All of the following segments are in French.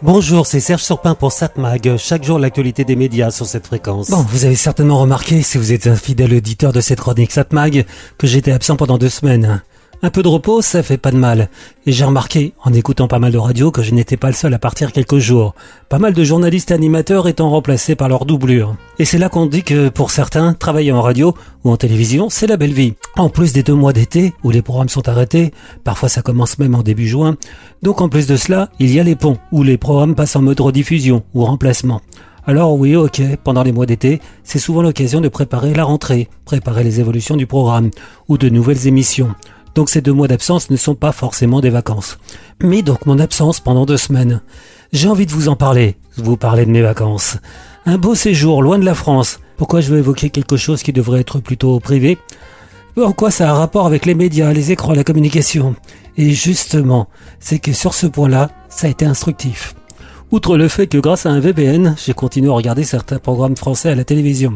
Bonjour, c'est Serge Surpin pour SatMag. Chaque jour, l'actualité des médias sur cette fréquence. Bon, vous avez certainement remarqué, si vous êtes un fidèle auditeur de cette chronique SatMag, que j'étais absent pendant deux semaines. Un peu de repos, ça fait pas de mal. Et j'ai remarqué, en écoutant pas mal de radio, que je n'étais pas le seul à partir quelques jours. Pas mal de journalistes animateurs étant remplacés par leur doublure. Et c'est là qu'on dit que, pour certains, travailler en radio ou en télévision, c'est la belle vie. En plus des deux mois d'été, où les programmes sont arrêtés, parfois ça commence même en début juin. Donc en plus de cela, il y a les ponts, où les programmes passent en mode rediffusion ou remplacement. Alors oui, ok, pendant les mois d'été, c'est souvent l'occasion de préparer la rentrée, préparer les évolutions du programme, ou de nouvelles émissions. Donc ces deux mois d'absence ne sont pas forcément des vacances. Mais donc mon absence pendant deux semaines. J'ai envie de vous en parler, vous parler de mes vacances. Un beau séjour loin de la France. Pourquoi je veux évoquer quelque chose qui devrait être plutôt privé? En quoi ça a un rapport avec les médias, les écrans, la communication? Et justement, c'est que sur ce point-là, ça a été instructif. Outre le fait que grâce à un VPN, j'ai continué à regarder certains programmes français à la télévision.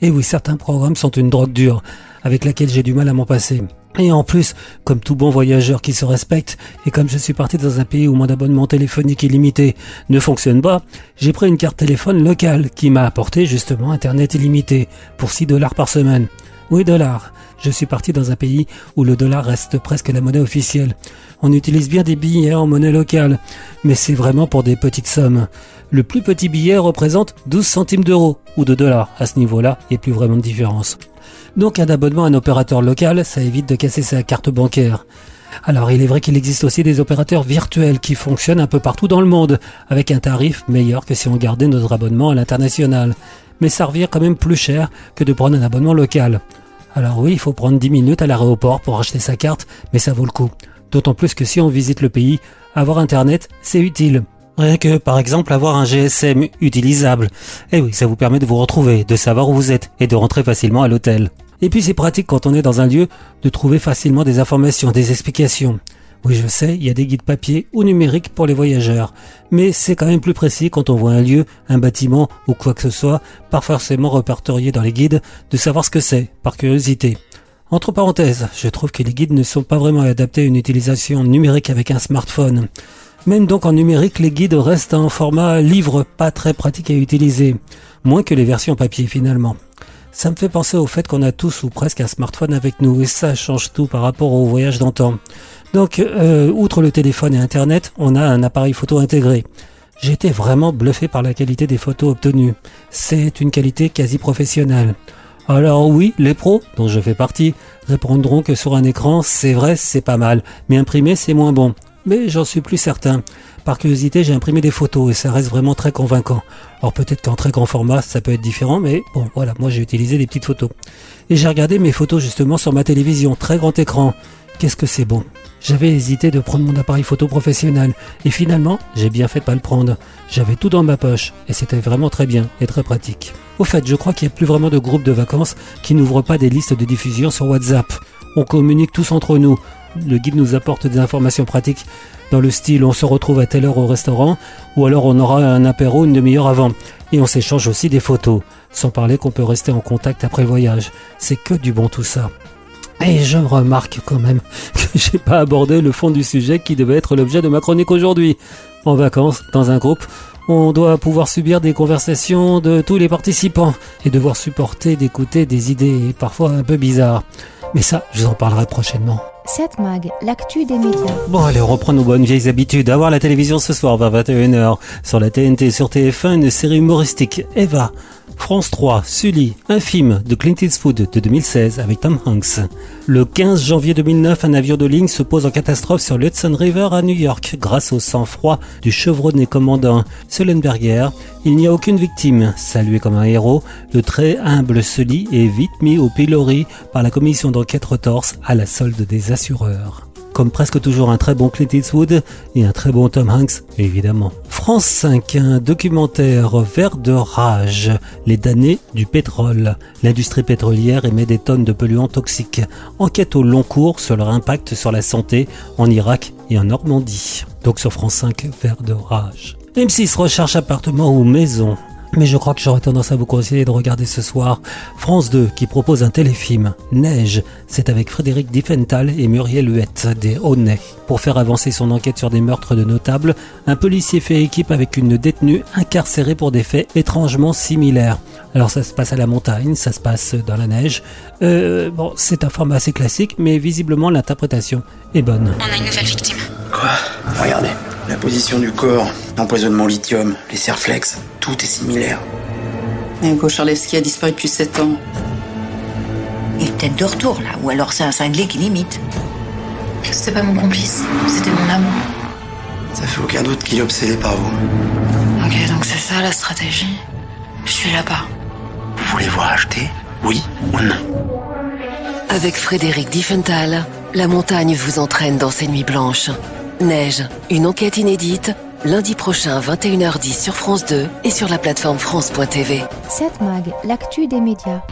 Et oui, certains programmes sont une drogue dure, avec laquelle j'ai du mal à m'en passer. Et en plus, comme tout bon voyageur qui se respecte, et comme je suis parti dans un pays où mon abonnement téléphonique illimité ne fonctionne pas, j'ai pris une carte téléphone locale qui m'a apporté justement Internet illimité pour 6 dollars par semaine. Oui, dollars. Je suis parti dans un pays où le dollar reste presque la monnaie officielle. On utilise bien des billets en monnaie locale, mais c'est vraiment pour des petites sommes. Le plus petit billet représente 12 centimes d'euros ou de dollars. À ce niveau-là, il n'y a plus vraiment de différence. Donc un abonnement à un opérateur local, ça évite de casser sa carte bancaire. Alors il est vrai qu'il existe aussi des opérateurs virtuels qui fonctionnent un peu partout dans le monde, avec un tarif meilleur que si on gardait notre abonnement à l'international. Mais ça revient quand même plus cher que de prendre un abonnement local. Alors oui, il faut prendre 10 minutes à l'aéroport pour acheter sa carte, mais ça vaut le coup. D'autant plus que si on visite le pays, avoir Internet, c'est utile. Rien que, par exemple, avoir un GSM utilisable. Eh oui, ça vous permet de vous retrouver, de savoir où vous êtes et de rentrer facilement à l'hôtel. Et puis c'est pratique quand on est dans un lieu de trouver facilement des informations, des explications. Oui, je sais, il y a des guides papier ou numériques pour les voyageurs, mais c'est quand même plus précis quand on voit un lieu, un bâtiment ou quoi que ce soit, pas forcément répertorié dans les guides, de savoir ce que c'est, par curiosité. Entre parenthèses, je trouve que les guides ne sont pas vraiment adaptés à une utilisation numérique avec un smartphone. Même donc en numérique, les guides restent en format livre, pas très pratique à utiliser, moins que les versions papier finalement. Ça me fait penser au fait qu'on a tous ou presque un smartphone avec nous et ça change tout par rapport au voyage d'antan. Donc, euh, outre le téléphone et Internet, on a un appareil photo intégré. J'étais vraiment bluffé par la qualité des photos obtenues. C'est une qualité quasi professionnelle. Alors oui, les pros, dont je fais partie, répondront que sur un écran, c'est vrai, c'est pas mal, mais imprimé, c'est moins bon. Mais j'en suis plus certain. Par curiosité, j'ai imprimé des photos et ça reste vraiment très convaincant. Alors peut-être qu'en très grand format, ça peut être différent, mais bon, voilà, moi j'ai utilisé des petites photos. Et j'ai regardé mes photos justement sur ma télévision, très grand écran. Qu'est-ce que c'est bon? J'avais hésité de prendre mon appareil photo professionnel et finalement, j'ai bien fait de pas le prendre. J'avais tout dans ma poche et c'était vraiment très bien et très pratique. Au fait, je crois qu'il n'y a plus vraiment de groupes de vacances qui n'ouvrent pas des listes de diffusion sur WhatsApp. On communique tous entre nous. Le guide nous apporte des informations pratiques dans le style on se retrouve à telle heure au restaurant, ou alors on aura un apéro une demi-heure avant. Et on s'échange aussi des photos, sans parler qu'on peut rester en contact après le voyage. C'est que du bon tout ça. Et je remarque quand même que j'ai pas abordé le fond du sujet qui devait être l'objet de ma chronique aujourd'hui. En vacances, dans un groupe, on doit pouvoir subir des conversations de tous les participants et devoir supporter d'écouter des idées parfois un peu bizarres. Mais ça, je vous en parlerai prochainement. 7 Mag, l'actu des médias. Bon, allez, on reprend nos bonnes vieilles habitudes. Avoir la télévision ce soir vers 21h. Sur la TNT, sur TF1, une série humoristique, Eva. France 3, Sully, un film de Clint Eastwood de 2016 avec Tom Hanks. Le 15 janvier 2009, un avion de ligne se pose en catastrophe sur l'Hudson River à New York grâce au sang-froid du chevronné commandant Sullenberger. Il n'y a aucune victime. Salué comme un héros, le très humble Sully est vite mis au pilori par la commission d'enquête retorse à la solde des assureurs comme presque toujours un très bon Clint Eastwood et un très bon Tom Hanks, évidemment. France 5, un documentaire vert de rage, les damnés du pétrole. L'industrie pétrolière émet des tonnes de polluants toxiques. Enquête au long cours sur leur impact sur la santé en Irak et en Normandie. Donc sur France 5, vert de rage. M6 recherche appartement ou maison. Mais je crois que j'aurais tendance à vous conseiller de regarder ce soir France 2 qui propose un téléfilm, Neige. C'est avec Frédéric Diffenthal et Muriel Huette des Honnets. Pour faire avancer son enquête sur des meurtres de notables, un policier fait équipe avec une détenue incarcérée pour des faits étrangement similaires. Alors ça se passe à la montagne, ça se passe dans la neige. Euh, bon, c'est un format assez classique, mais visiblement l'interprétation est bonne. On a une nouvelle victime. Quoi? Regardez, la position du corps, l'empoisonnement lithium, les serflex, tout est similaire. Hugo Charlevski a disparu depuis 7 ans. Il est peut-être de retour là, ou alors c'est un cinglé qui limite. C'était pas mon complice, c'était mon amant. Ça fait aucun doute qu'il est obsédé par vous. Ok, donc c'est ça la stratégie. Je suis là-bas. Vous voulez voir acheter? Oui ou non? Avec Frédéric Diffenthal, la montagne vous entraîne dans ces nuits blanches. Neige, une enquête inédite, lundi prochain 21h10 sur France 2 et sur la plateforme France.tv. 7 Mag, l'actu des médias.